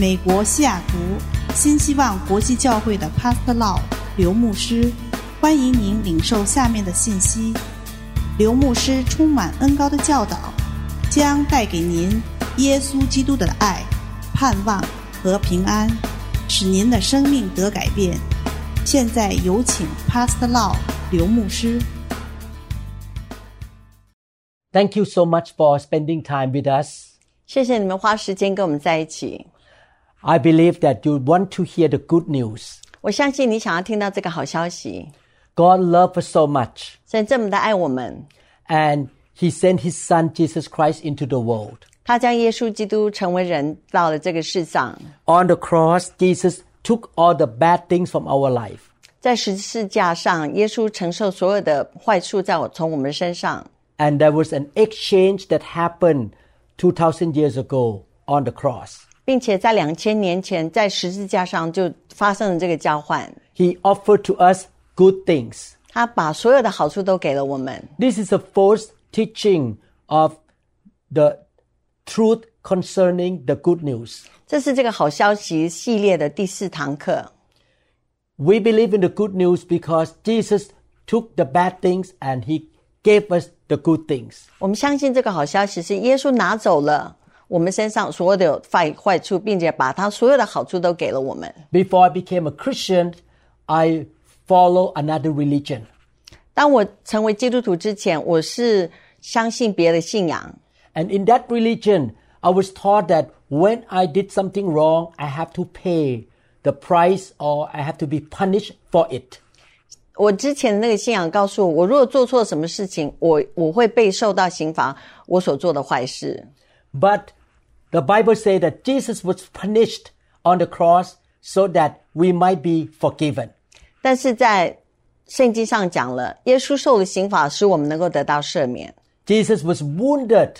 美国西雅图新希望国际教会的 Pastor Law 刘牧师，欢迎您领受下面的信息。刘牧师充满恩高的教导，将带给您耶稣基督的爱、盼望和平安，使您的生命得改变。现在有请 Pastor Law 刘牧师。Thank you so much for spending time with us. 谢谢你们花时间跟我们在一起。I believe that you want to hear the good news. 我相信你想要听到这个好消息。 God loved us so much, 神这么的爱我们， and He sent His Son Jesus Christ into the world. 他将耶稣基督成为人到了这个世上， On the cross, Jesus took all the bad things from our life. 在十字架上，耶稣承受所有的坏处，在我从我们身上。 And there was an exchange that happened 2,000 years ago on the cross. 并且在两千年前，在十字架上就发生了这个交换。 He offered to us good things. 他把所有的好处都给了我们。 This is the first teaching of the truth concerning the good news. 这是这个好消息系列的第四堂课。 We believe in the good news because Jesus took the bad things and he gave us the good things. 我们相信这个好消息是耶稣拿走了 我们身上所有的坏坏处，并且把他所有的好处都给了我们。 Before I became a Christian, I follow another religion. 当我成为基督徒之前，我是相信别的信仰。 And in that religion, I was taught that when I did something wrong, I have to pay the price or I have to be punished for it. 我之前的那个信仰告诉我，我如果做错什么事情，我我会被受到刑罚，我所做的坏事。 But the Bible says that Jesus was punished on the cross so that we might be forgiven. 但是在圣经上讲了，耶稣受了刑罚，使我们能够得到赦免。 Jesus was wounded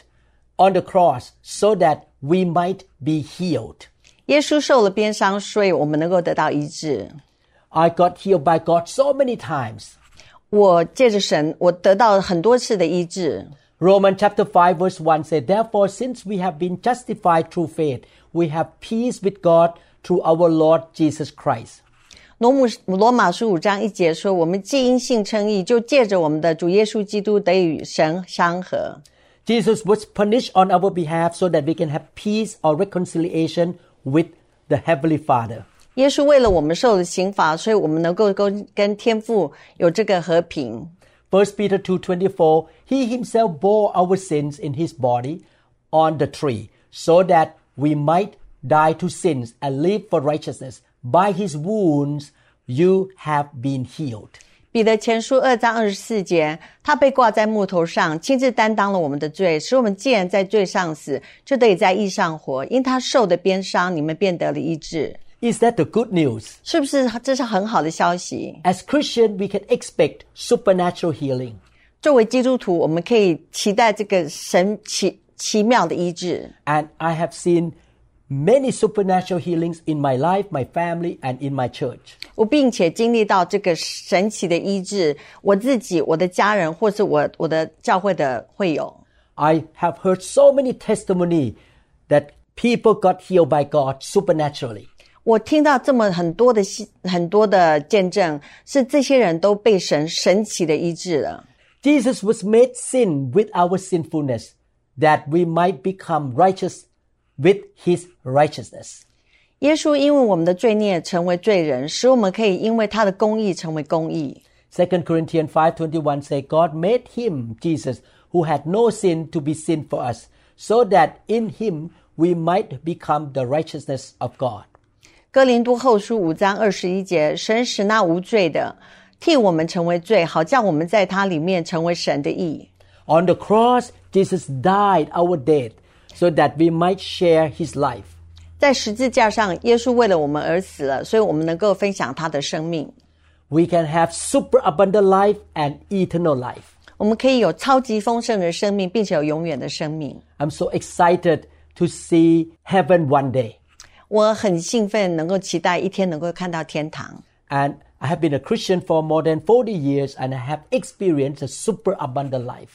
on the cross so that we might be healed. 耶稣受了鞭伤，所以我们能够得到医治。 I got healed by God so many times. 我借着神，我得到很多次的医治。 Romans chapter 5 verse 1 says, Therefore, since we have been justified through faith, we have peace with God through our Lord Jesus Christ. 罗姆罗马书五章一节说：“我们既因信称义，就借着我们的主耶稣基督得与神相合。 Jesus was punished on our behalf so that we can have peace or reconciliation with the Heavenly Father. 耶稣为了我们受了刑罚，所以我们能够跟跟天父有这个和平。 1 Peter 2:24 He himself bore our sins in his body on the tree so that we might die to sins and live for righteousness by his wounds you have been healed 彼得前书二章二十四节，他被挂在木头上，亲自担当了我们的罪，使我们既然在罪上死，就得以在义上活。因他受的鞭伤，你们便得了医治。 Is that the good news? 是不是？这是很好的消息。 As Christian we can expect supernatural healing 作为基督徒，我们可以期待这个神奇奇妙的医治。 and I have seen many supernatural healings in my life, my family and in my church. 我并且经历到这个神奇的医治，我自己、我的家人，或是我我的教会的会友。 I have heard so many testimony that people got healed by God supernaturally. 我听到这么很多的信很多的见证，是这些人都被神神奇的医治了。 Jesus was made sin with our sinfulness that we might become righteous with his righteousness. 耶稣因为我们的罪孽成为罪人，使我们可以因为他的公义成为公义。 2 Corinthians 5:21 say God made him Jesus who had no sin to be sin for us so that in him we might become the righteousness of God. 哥林多后书五章二十一节，神使那无罪的替我们成为罪，好叫我们在他里面成为神的义。 On the cross Jesus died our death so that we might share his life. 在十字架上，耶稣为了我们而死了，所以我们能够分享他的生命。 We can have super abundant life and eternal life. 我们可以有超级丰盛的生命，并且有永远的生命。 I'm so excited to see heaven one day. 我很兴奋，能够期待一天能够看到天堂。 And I have been a Christian for more than 40 years and I have experienced a super abundant life.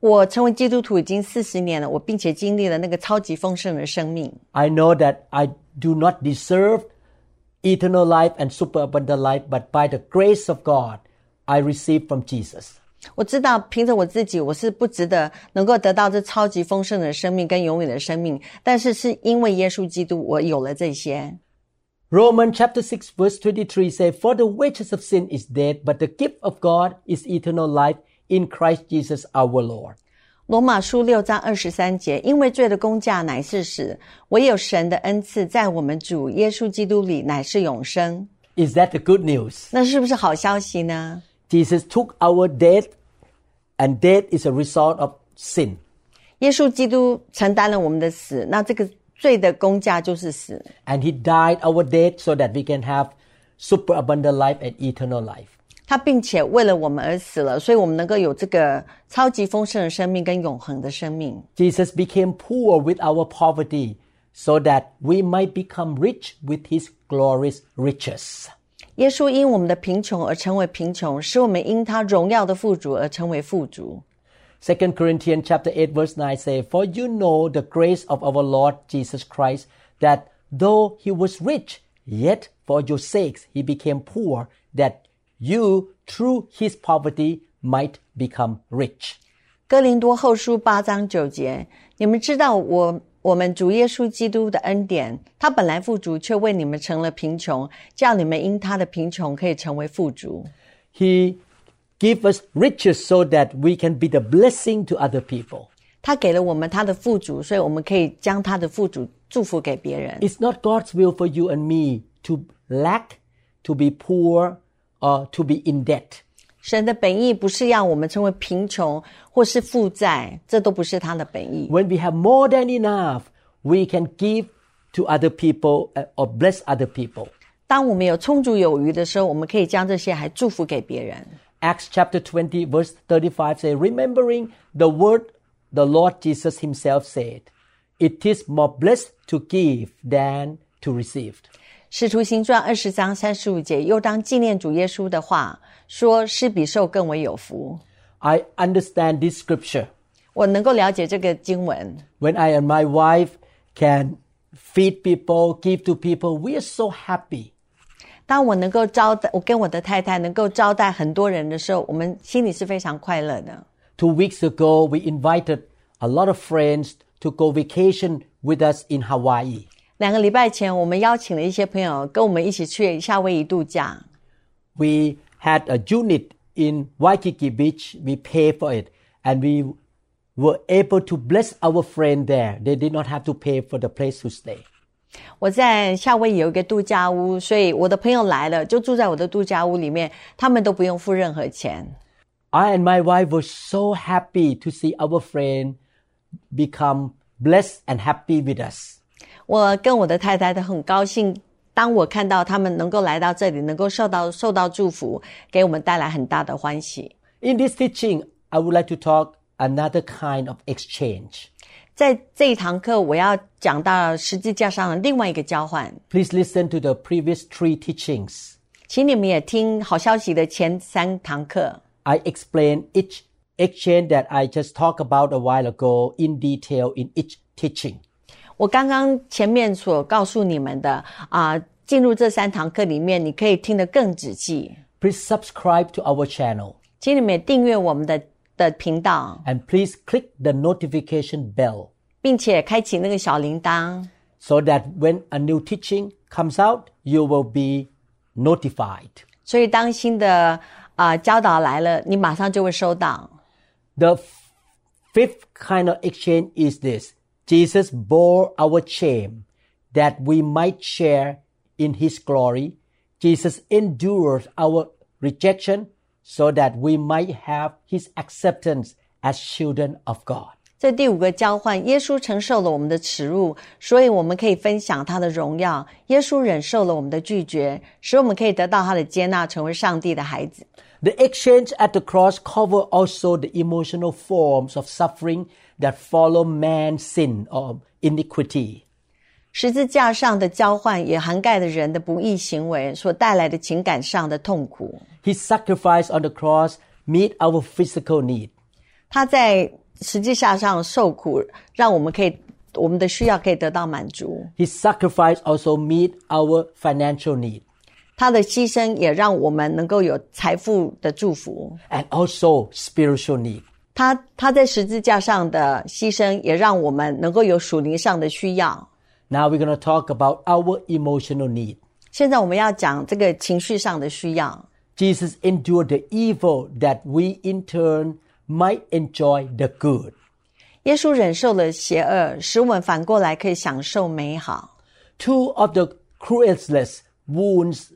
我成为基督徒已经四十年了，我并且经历了那个超级丰盛的生命。 I know that I do not deserve eternal life and superabundant life, but by the grace of God, I received from Jesus. 我知道凭着我自己，我是不值得能够得到这超级丰盛的生命跟永远的生命，但是是因为耶稣基督，我有了这些。 Romans chapter 6 verse 23 says, For the wages of sin is death, but the gift of God is eternal life in Christ Jesus our Lord. 罗马书六章二十三节，因为罪的工价乃是死，唯有神的恩赐在我们主耶稣基督里乃是永生。 Is that the good news? 那是不是好消息呢？ Jesus took our death, and death is a result of sin. 耶稣基督承担了我们的死，那这个罪的工价就是死。 And he died our death so that we can have superabundant life and eternal life. 他并且为了我们而死了，所以我们能够有这个超级丰盛的生命跟永恒的生命。 Jesus became poor with our poverty so that we might become rich with his glorious riches. 耶稣因我们的贫穷而成为贫穷，使我们因他荣耀的富足而成为富足。 2 Corinthians chapter 8 verse 9 say, For you know the grace of our Lord Jesus Christ, that though he was rich, yet for your sakes he became poor, that you through his poverty might become rich. 哥林多后书八章九节，你们知道我 我们主耶稣基督的恩典，他本来富足，却为你们成了贫穷，叫你们因他的贫穷可以成为富足。 He give us riches so that we can be the blessing to other people. 他给了我们他的富足，所以我们可以将他的富足祝福给别人。 It's not God's will for you and me to lack, to be poor, or to be in debt. 神的本意不是要我们成为贫穷或是负债，这都不是他的本意。 When we have more than enough, we can give to other people uh, or bless other people. 当我们有充足有余的时候，我们可以将这些还祝福给别人。 Acts chapter 20 verse 35 say, remembering the word the Lord Jesus himself said, it is more blessed to give than to receive. 使徒行传二十章三十五节，又当纪念主耶稣的话，说施比受更为有福。I understand this scripture 我能够了解这个经文。when I and my wife can feed people, give to people, we are so happy. 当我能够招待，我跟我的太太能够招待很多人的时候，我们心里是非常快乐的。Two weeks ago, we invited a lot of friends to go vacation with us in Hawaii. 两个礼拜前，我们邀请了一些朋友跟我们一起去夏威夷度假。 We had a unit in Waikiki Beach. We paid for it and we were able to bless our friend there. They did not have to pay for the place to stay. 我在夏威夷有一个度假屋，所以我的朋友来了就住在我的度假屋里面，他们都不用付任何钱。 I and my wife were so happy to see our friend become blessed and happy with us. 我跟我的太太都很高兴，当我看到他们能够来到这里，能够受到受到祝福，给我们带来很大的欢喜。 In this teaching, I would like to talk another kind of exchange. 在这一堂课，我要讲到十字架上的另外一个交换， Please listen to the previous three teachings. 请你们也听好消息的前三堂课。 I explain each exchange that I just talked about a while ago in detail in each teaching. 我刚刚前面所告诉你们的啊，进入这三堂课里面，你可以听得更仔细。 Please subscribe to our channel 请你们也订阅我们的的频道， and please click the notification bell 并且开启那个小铃铛， so that when a new teaching comes out, you will be notified. 所以当新的啊教导来了，你马上就会收到。 The f- fifth kind of exchange is this. Jesus bore our shame that we might share in his glory. Jesus endured our rejection so that we might have his acceptance as children of God. 这第五个交换，耶稣承受了我们的耻辱，所以我们可以分享他的荣耀。耶稣忍受了我们的拒绝，使我们可以得到他的接纳，成为上帝的孩子。 The exchange at the cross cover also the emotional forms of suffering that follow man's sin or iniquity. 十字架上的交换也涵盖了人的不义行为所带来的情感上的痛苦。 His sacrifice on the cross meet our physical need. 他在十字架上受苦，让我们可以 我们的需要可以得到满足。 His sacrifice also meet our financial need 他的牺牲也让我们能够有财富的祝福。 and also spiritual need. 他他在十字架上的牺牲，也让我们能够有属灵上的需要。Now we're going to talk about our emotional need. 现在我们要讲这个情绪上的需要。Jesus endured the evil that we in turn might enjoy the good. 耶稣忍受了邪恶，使我们反过来可以享受美好。Two of the cruelest wounds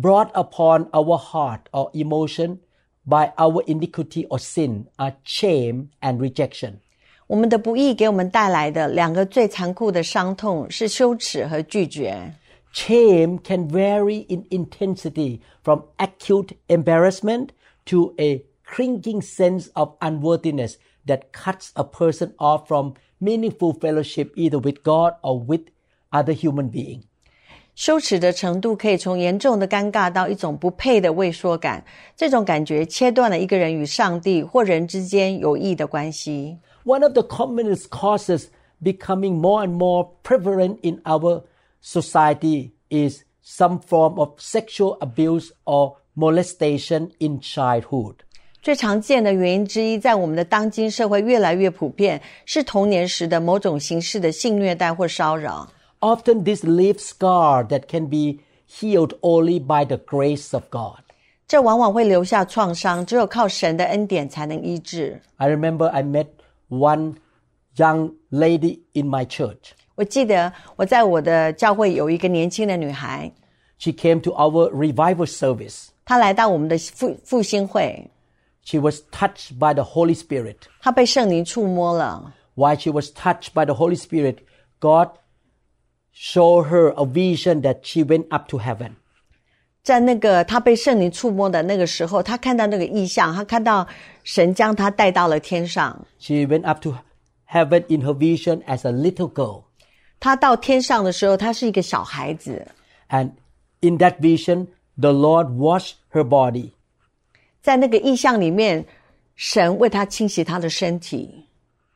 brought upon our heart or emotion by our iniquity or sin are shame and rejection. 我们的不义给我们带来的两个最残酷的伤痛是羞耻和拒绝。 Shame can vary in intensity from acute embarrassment to a cringing sense of unworthiness that cuts a person off from meaningful fellowship either with God or with other human being. 羞耻的程度可以从严重的尴尬到一种不配的畏缩感，这种感觉切断了一个人与上帝或人之间有益的关系。One of the commonest causes becoming more and more prevalent in our society is some form of sexual abuse or molestation in childhood. 最常见的原因之一，在我们的当今社会越来越普遍，是童年时的某种形式的性虐待或骚扰。Often this leaves scar that can be healed only by the grace of God. 这往往会留下创伤，只有靠神的恩典才能医治。 I remember I met one young lady in my church. 我记得我在我的教会有一个年轻的女孩， She came to our revival service. 她来到我们的复复兴会， She was touched by the Holy Spirit. 她被圣灵触摸了。 While she was touched by the Holy Spirit, God showed her a vision that she went up to heaven. 在那个她被圣灵触摸的那个时候，她看到那个意象，她看到神将她带到了天上。 She went up to heaven in her vision as a little girl. 她到天上的时候，她是一个小孩子。 And in that vision, the Lord washed her body. 在那个意象里面，神为她清洗她的身体，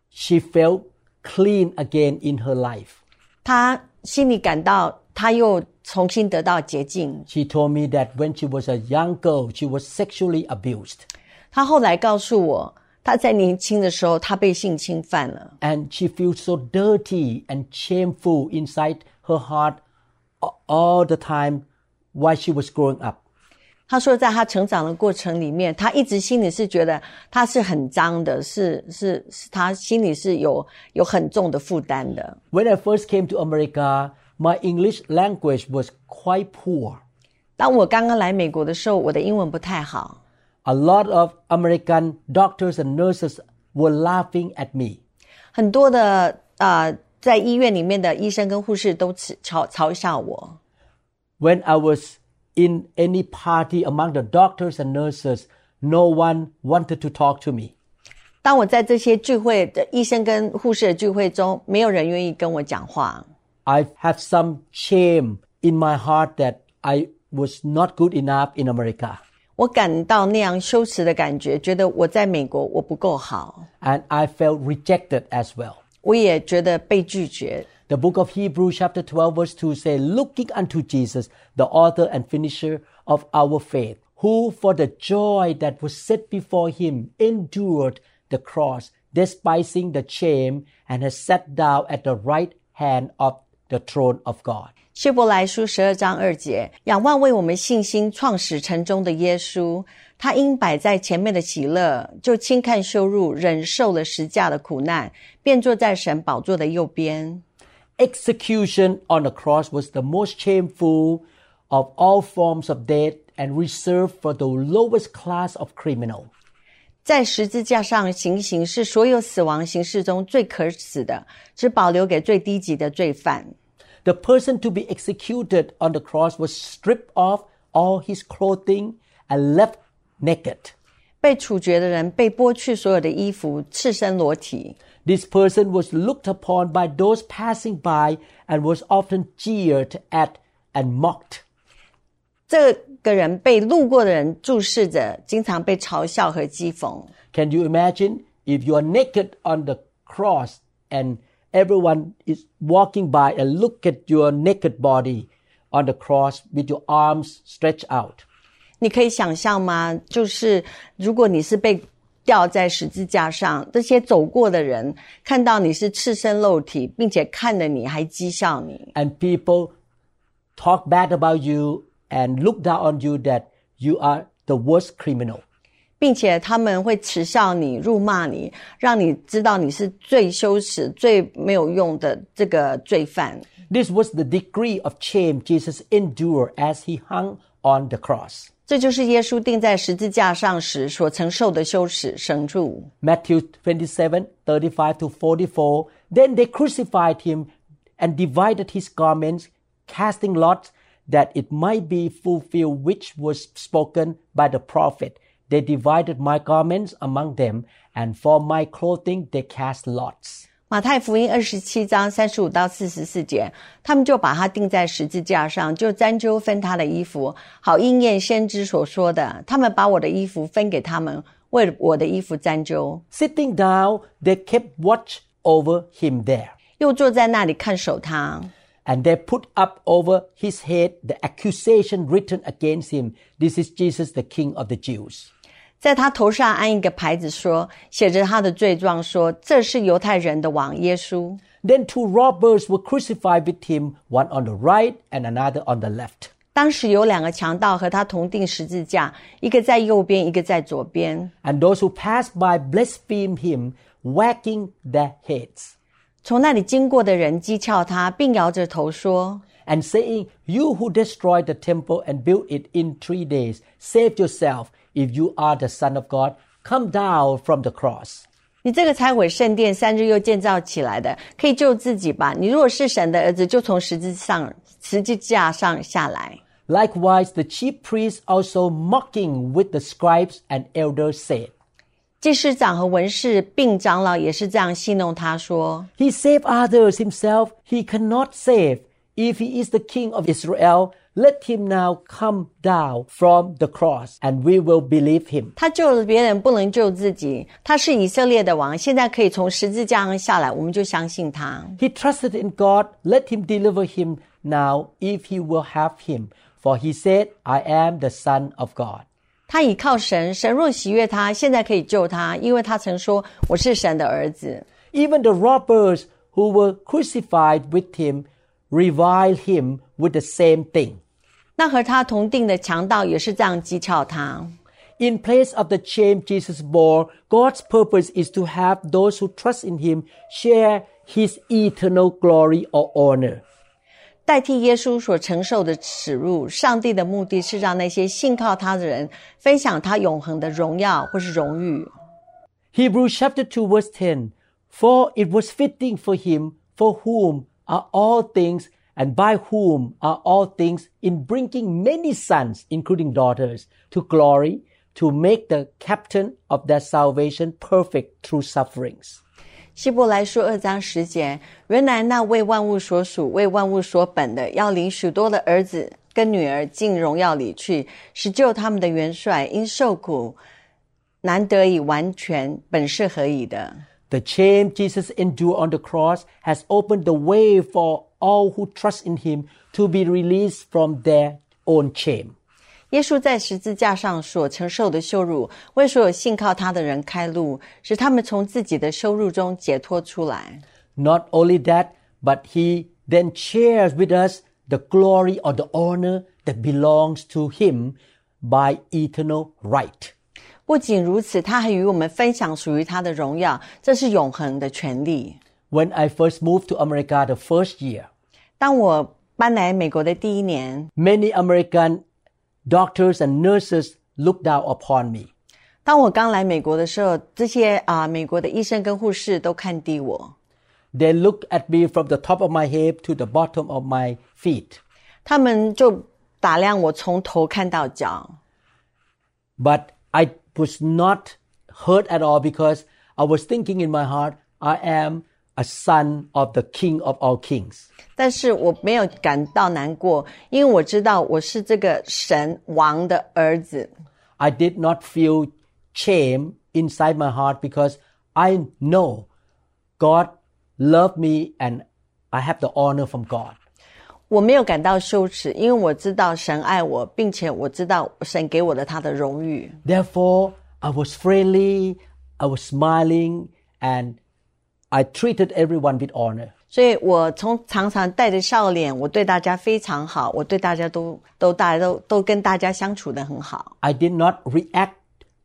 She felt clean again in her life. 她 心里感到她又重新得到洁净。 She told me that when she was a young girl, she was sexually abused. 她后来告诉我，她在年轻的时候，她被性侵犯了。 And she feels so dirty and shameful inside her heart a- all the time while she was growing up. 她说，在她成长的过程里面，她一直心里是觉得她是很脏的，是是是，她心里是有有很重的负担的。 When I first came to America, my English language was quite poor. 当我刚刚来美国的时候，我的英文不太好， A lot of American doctors and nurses were laughing at me. 很多的呃，在医院里面的医生跟护士都嘲嘲嘲笑我。 When I was in any party among the doctors and nurses, no one wanted to talk to me. 当我在这些聚会的医生跟护士的聚会中，没有人愿意跟我讲话。 I have some shame in my heart that I was not good enough in America. 我感到那样羞耻的感觉，觉得我在美国我不够好， And I felt rejected as well. 我也觉得被拒绝。 The book of Hebrews chapter 12 verse 2 say, looking unto Jesus, the author and finisher of our faith, who for the joy that was set before him endured the cross, despising the shame, and has sat down at the right hand of the throne of God. 希伯来书十二章二节，仰望为我们信心创始成终的耶稣，他因摆在前面的喜乐，就轻看羞辱，忍受了十架的苦难，便坐在神宝座的右边。 Execution on the cross was the most shameful of all forms of death and reserved for the lowest class of criminal. 在十字架上行刑是所有死亡形式中最可耻的，只保留给最低级的罪犯。 The person to be executed on the cross was stripped off all his clothing and left naked. 被处决的人被剥去所有的衣服，赤身裸体。 This person was looked upon by those passing by and was often jeered at and mocked. 这个人被路过的人注视着，经常被嘲笑和讥讽。 Can you imagine if you are naked on the cross and everyone is walking by and look at your naked body on the cross with your arms stretched out. 你可以想象吗？就是如果你是被 吊在十字架上，这些走过的人看到你是赤身露体，并且看着你还讥笑你，And people talk bad about you and look down on you that you are the worst criminal. 并且他们会耻笑你、辱骂你，让你知道你是最羞耻、最没有用的这个罪犯。This was the degree of shame Jesus endured as he hung on the cross. 这就是耶稣钉在十字架上时所承受的羞耻、神辱。 Matthew 27, 35 to 44. Then they crucified him and divided his garments, casting lots that it might be fulfilled which was spoken by the prophet. They divided my garments among them, and for my clothing they cast lots. 马太福音二十七章三十五到四十四节，他们就把他钉在十字架上，就沾揪分他的衣服，好应验先知所说的。他们把我的衣服分给他们，为我的衣服沾揪，Sitting down, they kept watch over him there. 又坐在那里看守他。And they put up over his head the accusation written against him This is Jesus, the King of the Jews. 在他头上安一个牌子说，写着他的罪状说，这是犹太人的王耶稣。 Then two robbers were crucified with him, one on the right and another on the left. 当时有两个强盗和他同定十字架，一个在右边，一个在左边。 And those who passed by blasphemed him, wagging their heads 从那里经过的人讥诮他，并摇着头说： and saying, You who destroyed the temple and built it in three days, save yourself. If you are the Son of God, come down from the cross. 你这个拆毁圣殿三日又建造起来的，可以救自己吧？你如果是神的儿子，就从十字上十字架上下来。 Likewise, the chief priests also mocking with the scribes and elders said, 祭司长和文士并长老也是这样戏弄他说： He saved others himself, he cannot save. If he is the king of Israel, let him now come down from the cross, and we will believe him. 他救了别人，不能救自己。他是以色列的王，现在可以从十字架上下来，我们就相信他。 He trusted in God, let him deliver him now if he will have him. For he said, I am the Son of God. 他倚靠神，神若喜悦他，现在可以救他，因为他曾说我是神的儿子。 Even the robbers who were crucified with him reviled him with the same thing. 那和他同定的强盗也是这样讥诮他。 In place of the shame Jesus bore, God's purpose is to have those who trust in him share his eternal glory or honor. 代替耶稣所承受的耻辱，上帝的目的是让那些信靠他的人分享他永恒的荣耀或是荣誉。 Hebrews chapter 2 verse 10 For it was fitting for him for whom are all things and by whom are all things in bringing many sons including daughters to glory to make the captain of their salvation perfect through sufferings. 希伯来书二章十节，原来那为万物所属、为万物所本的，要领许多的儿子跟女儿进荣耀里去，使救他们的元帅因受苦难得以完全，本是何以的。 The shame Jesus endured on the cross has opened the way for all who trust in him to be released from their own shame. 耶稣在十字架上所承受的羞辱，为所有信靠他的人开路，使他们从自己的羞辱中解脱出来。 Not only that, but he then shares with us the glory or the honor that belongs to him by eternal right. 不仅如此，他还与我们分享属于他的荣耀，这是永恒的权利。 When I first moved to America the first year, 当我搬来美国的第一年， many American doctors and nurses looked down upon me. 当我刚来美国的时候，这些啊、美国的医生跟护士都看低我， They looked at me from the top of my head to the bottom of my feet. 他们就打量我从头看到脚。 But I was not hurt at all because I was thinking in my heart, I am a son of the King of all kings. 但是我没有感到难过，因为我知道我是这个神王的儿子。 I did not feel shame inside my heart because I know God love me and I have the honor from God. 我没有感到羞耻，因为我知道神爱我，并且我知道神给我的他的荣誉。 Therefore, I was friendly, I was smiling, and I treated everyone with honor. 所以我从常常带着笑脸，我对大家非常好，我对大家都都大家都都跟大家相处的很好。 I did not react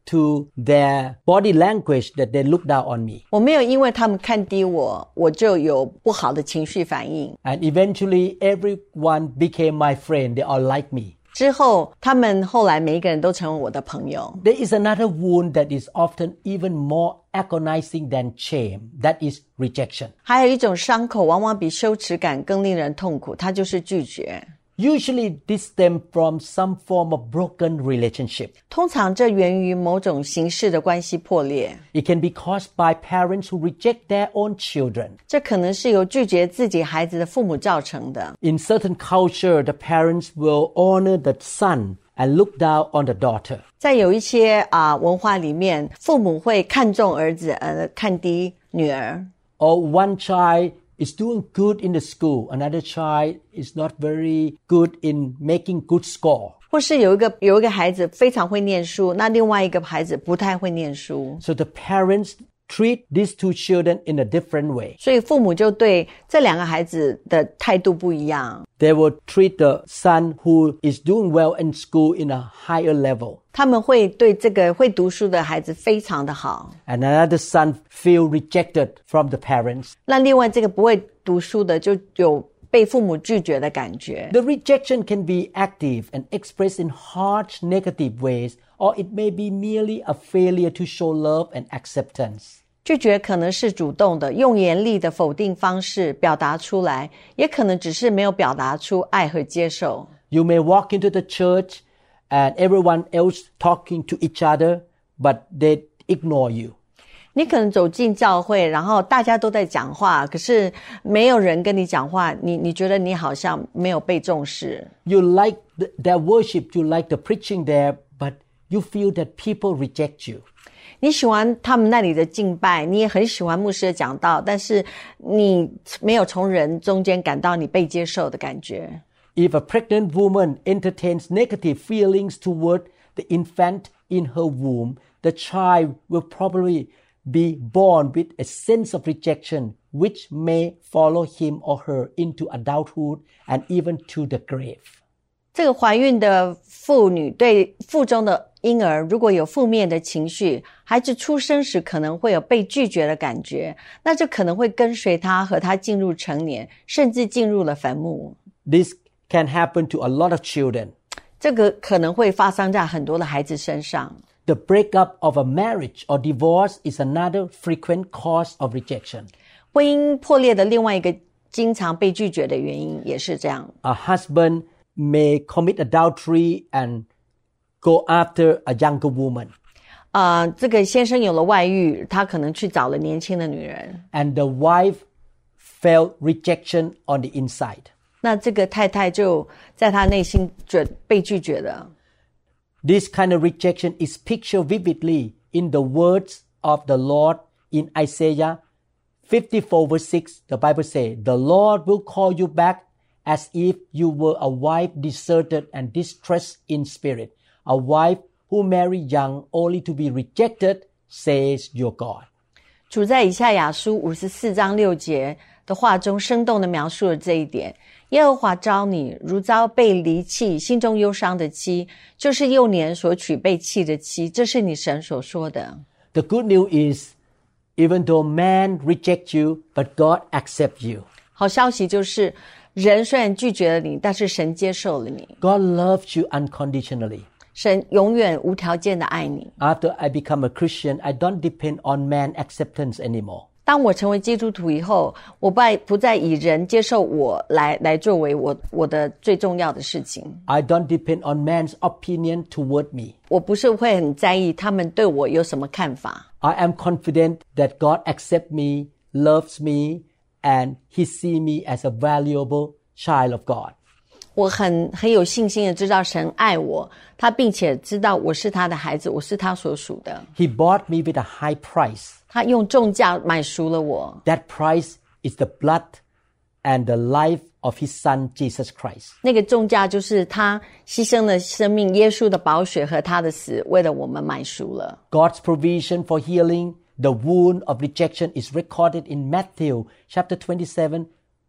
to their body language that they looked down on me. 我没有因为他们看低我，我就有不好的情绪反应。 And eventually, everyone became my friend. They all like me. 之后，他们后来每一个人都成为我的朋友。 There is another wound that is often even more agonizing than shame. That is rejection. 还有一种伤口，往往比羞耻感更令人痛苦，它就是拒绝。 Usually, this stems from some form of broken relationship. 通常这源于某种形式的关系破裂， It can be caused by parents who reject their own children. 这可能是由拒绝自己孩子的父母造成的。 In certain culture, the parents will honor the son and look down on the daughter. 在有一些啊、文化里面，父母会看重儿子，而看低女儿。 Or one child is doing good in the school, another child is not very good in making good score. 或是有一个有一个孩子非常会念书，那另外一个孩子不太会念书， So the parents treat these two children in a different way. 所以父母就对这两个孩子的态度不一样。 They will treat the son who is doing well in school in a higher level. 他们会对这个会读书的孩子非常的好， And another son feel rejected from the parents. 那另外这个不会读书的就有被父母拒绝的感觉。 The rejection can be active and expressed in harsh negative ways, or it may be merely a failure to show love and acceptance. 拒绝可能是主动的，用严厉的否定方式表达出来，也可能只是没有表达出爱和接受。 You may walk into the church and everyone else talking to each other, but they ignore you. 你可能走进教会，然后大家都在讲话，可是没有人跟你讲话，你你觉得你好像没有被重视。 You like the, their worship, you like the preaching there, but you feel that people reject you. 你喜欢他们那里的敬拜，你也很喜欢牧师的讲道，但是你没有从人中间感到你被接受的感觉。 If a pregnant woman entertains negative feelings toward the infant in her womb, the child will probably be born with a sense of rejection, which may follow him or her into adulthood and even to the grave. 这个怀孕的妇女对腹中的婴儿如果有负面的情绪，孩子出生时可能会有被拒绝的感觉，那这可能会跟随他和他进入成年，甚至进入了坟墓。 This can happen to a lot of children. 这个可能会发生在很多的孩子身上。 The breakup of a marriage or divorce is another frequent cause of rejection. 婚姻破裂的另外一个经常被拒绝的原因也是这样。 A husband may commit adultery and go after a younger woman. 啊、这个先生有了外遇，他可能去找了年轻的女人， and the wife felt rejection on the inside. 那这个太太就在他内心觉被拒绝了。 This kind of rejection is pictured vividly in the words of the Lord in Isaiah 54 verse 6. The Bible says, The Lord will call you back as if you were a wife deserted and distressed in spirit, a wife who married young only to be rejected, says your God. 主在以赛亚书五十四章六节的话中，生动的描述了这一点。耶和华招你，如遭被离弃、心中忧伤的妻，就是幼年所娶被弃的妻。这是你神所说的。 The good news is, even though man rejects you, but God accepts you. 好消息就是， 人虽然拒绝了你，但是神接受了你。 God loves you unconditionally. 神永远无条件的爱你。 After I become a Christian, I don't depend on man acceptance anymore. 当我成为基督徒以后，我不不再以人接受我来来作为我我的最重要的事情。 I don't depend on man's opinion toward me. 我不是会很在意他们对我有什么看法。 I am confident that God accepts me, loves me, and he see me as a valuable child of God. 我很很有信心的知道神爱我，他并且知道我是他的孩子，我是他所属的。 He bought me with a high price. 他用重价买赎了我， That price is the blood and the life of his son Jesus Christ. 那个重价就是他牺牲了生命，耶稣的宝血和他的死，为了我们买赎了。 God's provision for healing the wound of rejection is recorded in Matthew chapter 27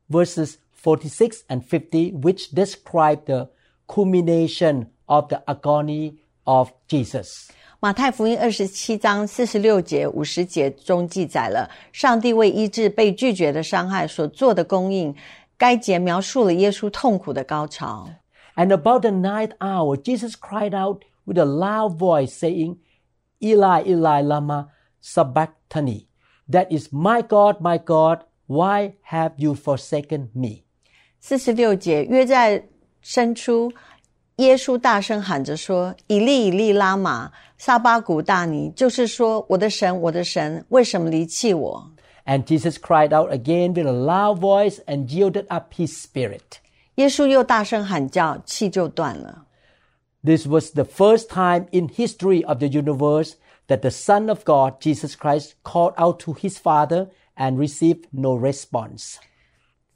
verses 46 and 50 which describe the culmination of the agony of Jesus. 马太福音二十七章四十六节、五十节中记载了上帝为医治被拒绝的伤害所做的供应。该节描述了耶稣痛苦的高潮。 And about the ninth hour, Jesus cried out with a loud voice, saying, Eli, Eli, lama sabachthani. That is, my God, my God, why have you forsaken me? 四十六节约在生出，耶稣大声喊着说：“以利以利拉玛撒巴古大尼，就是说，我的神，我的神，为什么离弃我？” And Jesus cried out again with a loud voice and yielded up his spirit. 耶稣又大声喊叫，气就断了。 This was the first time in history of the universe that the Son of God, Jesus Christ, called out to his Father and received no response.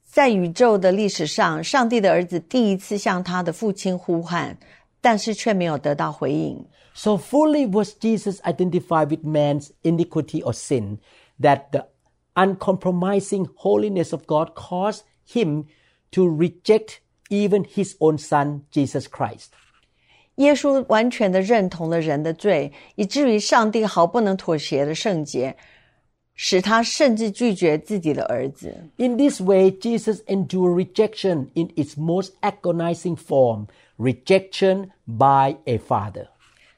在宇宙的历史上，上帝的儿子第一次向他的父亲呼喊，但是却没有得到回应。 So fully was Jesus identified with man's iniquity or sin that the uncompromising holiness of God caused him to reject even his own son, Jesus Christ. 耶稣完全的认同了人的罪，以至于上帝毫不能妥协的圣洁，使他甚至拒绝自己的儿子。 In this way, Jesus endured rejection in its most agonizing form rejection by a father.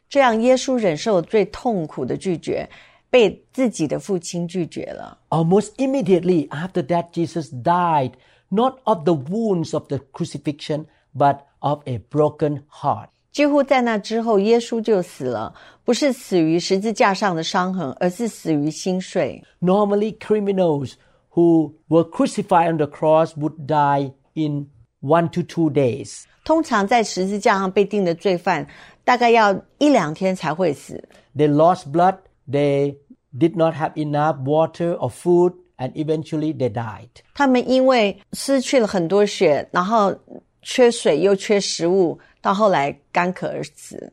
这样，耶稣忍受最痛苦的拒绝，被自己的父亲拒绝了。 Almost immediately after that, Jesus died not of the wounds of the crucifixion, but of a broken heart. 几乎在那之后，耶稣就死了，不是死于十字架上的伤痕，而是死于心碎。 Normally, criminals who were crucified on the cross would die in one to two days. 通常在十字架上被定的罪犯，大概要一两天才会死。 They lost blood, they did not have enough water or food, and eventually they died. 他们因为失去了很多血，然后 缺水又缺食物，到后来干渴而死。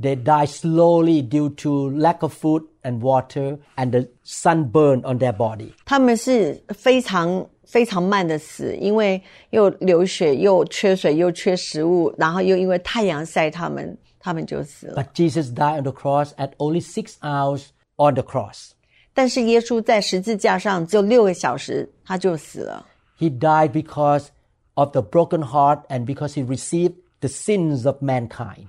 They die slowly due to lack of food and water and the sunburn on their body. 他们是非常非常慢的死，因为又流血，又缺水，又缺食物，然后又因为太阳晒他们，他们就死了。 But Jesus died on the cross at only six hours on the cross. 但是耶稣在十字架上只有六个小时，他就死了。 He died because of the broken heart and because he received the sins of mankind.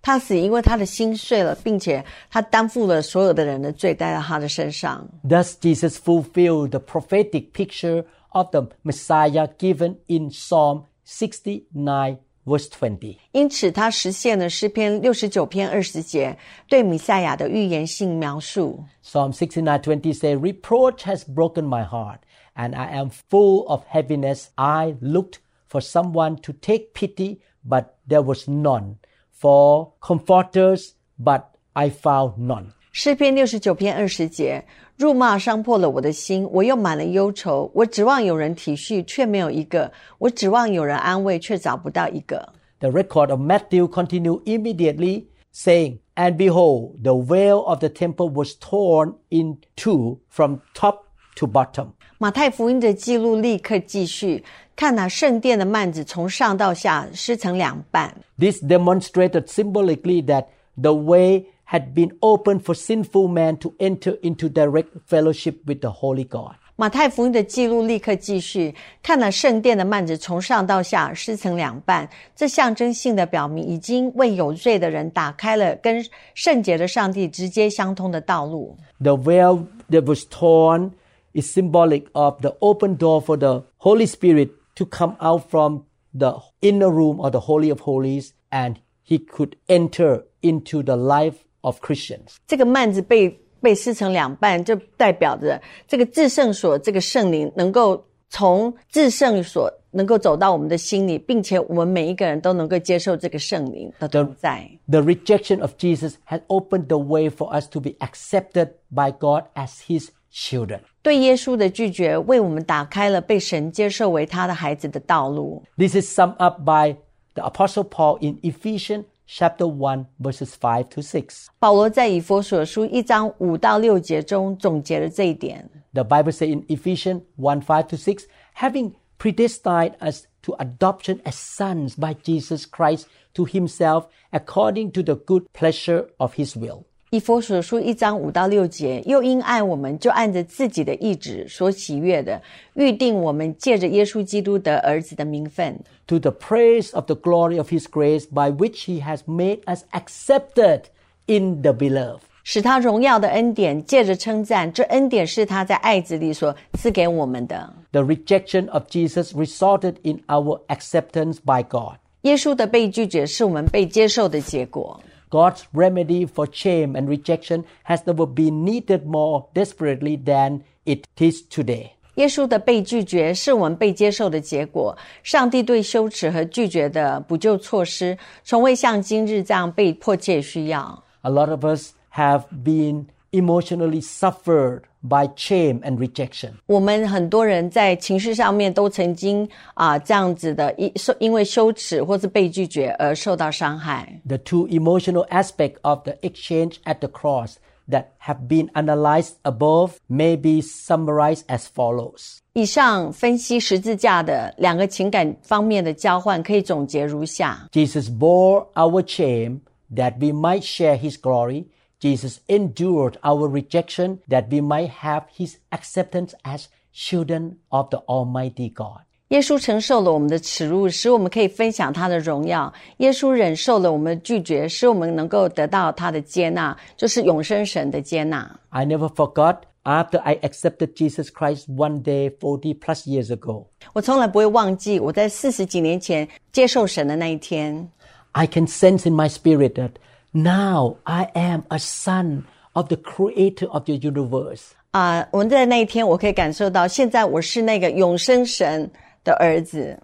他死，因为他的心碎了，并且他担负了所有的人的罪，带到他的身上。Thus, Jesus fulfilled the prophetic picture of the Messiah given in Psalm 69, verse 20. 因此，他实现了诗篇六十九篇二十节对弥赛亚的预言性描述。Psalm 69:20 says, "Reproach has broken my heart." and I am full of heaviness. I looked for someone to take pity, but there was none. For comforters, but I found none. 诗篇六十九篇二十节，辱骂伤破了我的心，我又满了忧愁。我指望有人体恤，却没有一个；我指望有人安慰，却找不到一个。 The record of Matthew continued immediately, saying, And behold, the veil of the temple was torn in two from top to bottom. 马太福音的记录立刻继续，看那圣殿的幔子从上到下撕成两半。 This demonstrated symbolically that the way had been opened for sinful man to enter into direct fellowship with the Holy God. 马太福音的记录立刻继续，看了圣殿的幔子从上到下撕成两半，这象征性的表明已经为有罪的人打开了跟圣洁的上帝直接相通的道路。 The veil that was torn is symbolic of the open door for the Holy Spirit to come out from the inner room or the Holy of Holies and he could enter into the life of Christians. 这个幔子被被撕成两半，就代表着这个至圣所这个圣灵能够从至圣所能够走到我们的心里，并且我们每一个人都能够接受这个圣灵的同在。 The rejection of Jesus has opened the way for us to be accepted by God as his children. 对耶稣的拒绝，为我们打开了被神接受为他的孩子的道路。This is summed up by the Apostle Paul in Ephesians chapter one verses five to six. 保罗在以弗所书一章五到六节中总结了这一点。The Bible says in Ephesians one five to six, having predestined us to adoption as sons by Jesus Christ to Himself, according to the good pleasure of His will. 以弗所书一章五到六节，又因爱我们，就按着自己的意志所喜悦的，预定我们借着耶稣基督的儿子的名分，to the praise of the glory of His grace by which He has made us accepted in the beloved，使他荣耀的恩典借着称赞，这恩典是他在爱子里所赐给我们的。The rejection of Jesus resulted in our acceptance by God。耶稣的被拒绝是我们被接受的结果。God's remedy for shame and rejection has never been needed more desperately than it is today. 耶稣的被拒绝是我们被接受的结果。上帝对羞耻和拒绝的补救措施，从未像今日这样被迫切需要。 A lot of us have been emotionally suffered by shame and rejection. 我们很多人在情绪上面都曾经啊、这样子的，因受因为羞耻或是被拒绝而受到伤害。 The two emotional aspects of the exchange at the cross that have been analyzed above may be summarized as follows. 以上分析十字架的两个情感方面的交换，可以总结如下： Jesus bore our shame that we might share his glory. Jesus endured our rejection that we might have his acceptance as children of the Almighty God. 耶稣承受了我们的耻辱，使我们可以分享他的荣耀；耶稣忍受了我们的拒绝，使我们能够得到他的接纳，就是永生神的接纳。 I never forgot after I accepted Jesus Christ one day 40 plus years ago. 我从来不会忘记我在四十几年前接受神的那一天。 I can sense in my spirit that now I am a son of the creator of the universe. 啊、我们在那一天，我可以感受到，现在我是那个永生神的儿子。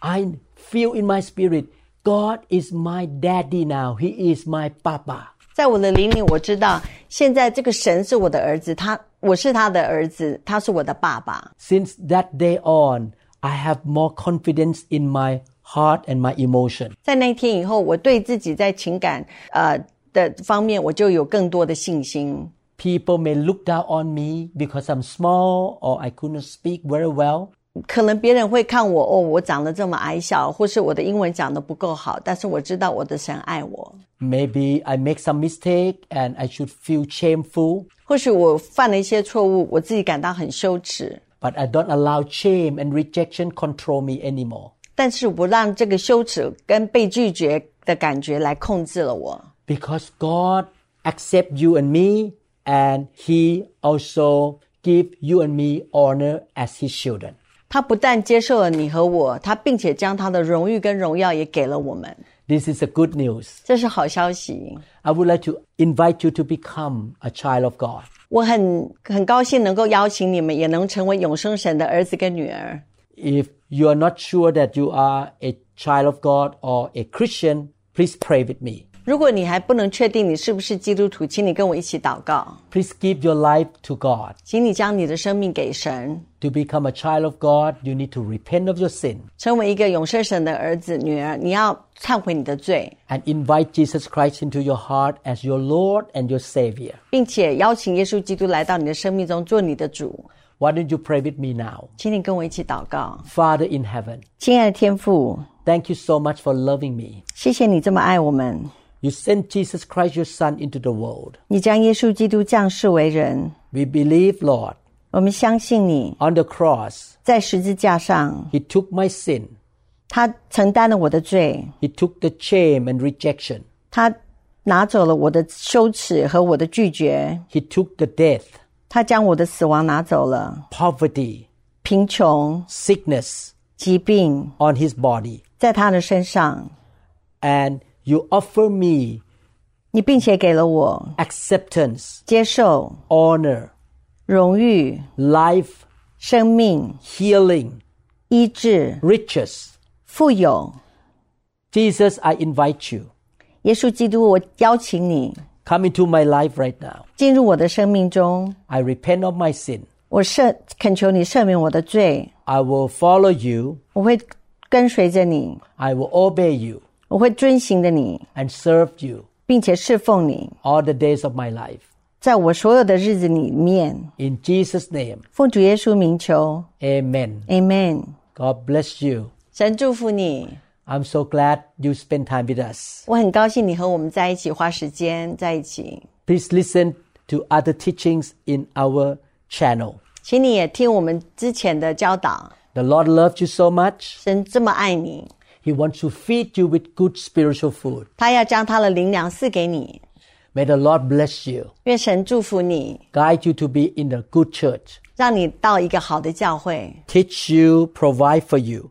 I feel in my spirit, God is my daddy now. He is my papa. 在我的灵里，我知道现在这个神是我的儿子，他我是他的儿子，他是我的爸爸。 Since that day on, I have more confidence in my heart and my emotion. 在那一天以后，我对自己在情感呃的方面，我就有更多的信心。 People may look down on me because I'm small or I couldn't speak very well. 可能别人会看我哦，我长得这么矮小，或是我的英文讲得不够好，但是我知道我的神爱我。 Maybe I make some mistake and I should feel shameful, 或许我犯了一些错误，我自己感到很羞耻， but I don't allow shame and rejection control me anymore. 但是我让这个羞耻跟被拒绝的感觉来控制了我。 Because God accept you and me and he also give you and me honor as his children. 他不但接受了你和我，他并且将他的荣誉跟荣耀也给了我们， This is a good news. 这是好消息。 I would like to invite you to become a child of God. 我很很高兴能够邀请你们，也能成为永生神的儿子跟女儿。 If you are not sure that you are a child of God or a Christian, please pray with me. 如果你还不能确定你是不是基督徒，请你跟我一起祷告， Please give your life to God. 请你将你的生命给神， To become a child of God, you need to repent of your sin 成为一个永生神的儿子女儿。你要忏悔你的罪， and invite Jesus Christ into your heart as your Lord and your Savior. 并且邀请耶稣基督来到你的生命中做你的主。 Why don't you pray with me now? 请你跟我一起祷告， Father in heaven, 亲爱的天父， thank you so much for loving me. 谢谢你这么爱我们， You sent Jesus Christ, your Son, into the world. 你将耶稣基督降世为人。 We believe, Lord, 我们相信你 on the cross, 在十字架上， He took my sin, 他承担了我的罪， He took the shame and rejection, 他拿走了我的羞耻和我的拒绝， He took the death, 他将我的死亡拿走了， poverty, 贫穷、 sickness 疾病 on His body. 在他的身上， And you offer me 你并且给了我 acceptance, 接受、 honor, 荣誉、 life, 生命、 healing, 医治、 riches. 富有。 Jesus, I invite you. 耶稣基督，我邀请你， come into my life right now. 进入我的生命中。 I repent of my sin. 我赦恳求你赦免我的罪， I will follow you. 我会跟随着你， I will obey you 我会遵行的你， and serve you 并且侍奉你， all the days of my life. 在我所有的日子里面， In Jesus' name, 奉主耶稣名求 amen. ，Amen。 God bless you. 神祝福你， I'm so glad you spend time with us. 我很高兴你和我们在一起，花时间在一起。 Please listen to other teachings in our channel. 请你也听我们之前的教导。 The Lord loves you so much. 神这么爱你， He wants to feed you with good spiritual food. 他要将他的灵粮赐给你。 May the Lord bless you, 愿神祝福你， guide you to be in a good church, 让你到一个好的教会， teach you, provide for you.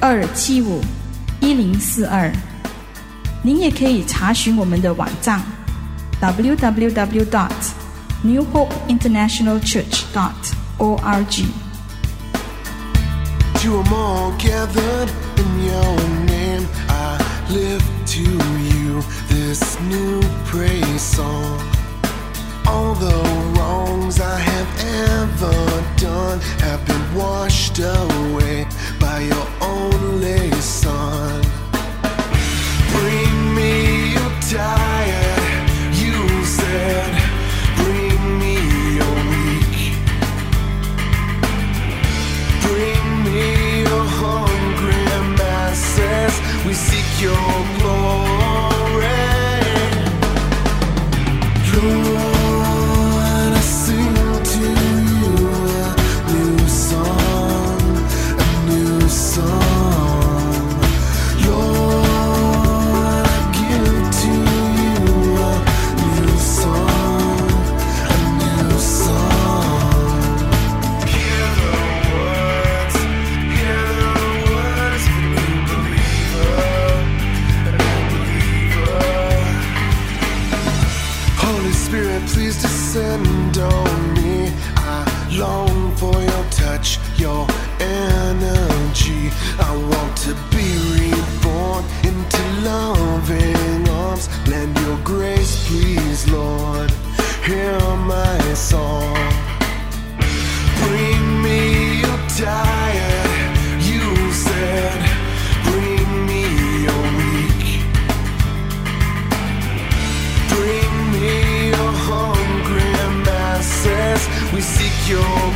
二七五一零四二。您也可以查询我们的网站 www dot new hope international church dot org。You are all gathered in your name. I lift to you this new praise song. All the wrongs I have ever done have been washed away by your only Son. Bring me your tired, you said. Bring me your weak. Bring me your hungry masses. We seek your glory. Me. I long for your touch, your energy. I want to be reborn into loving arms. Lend your grace, please, Lord. Hear my song. Bring me your tired, your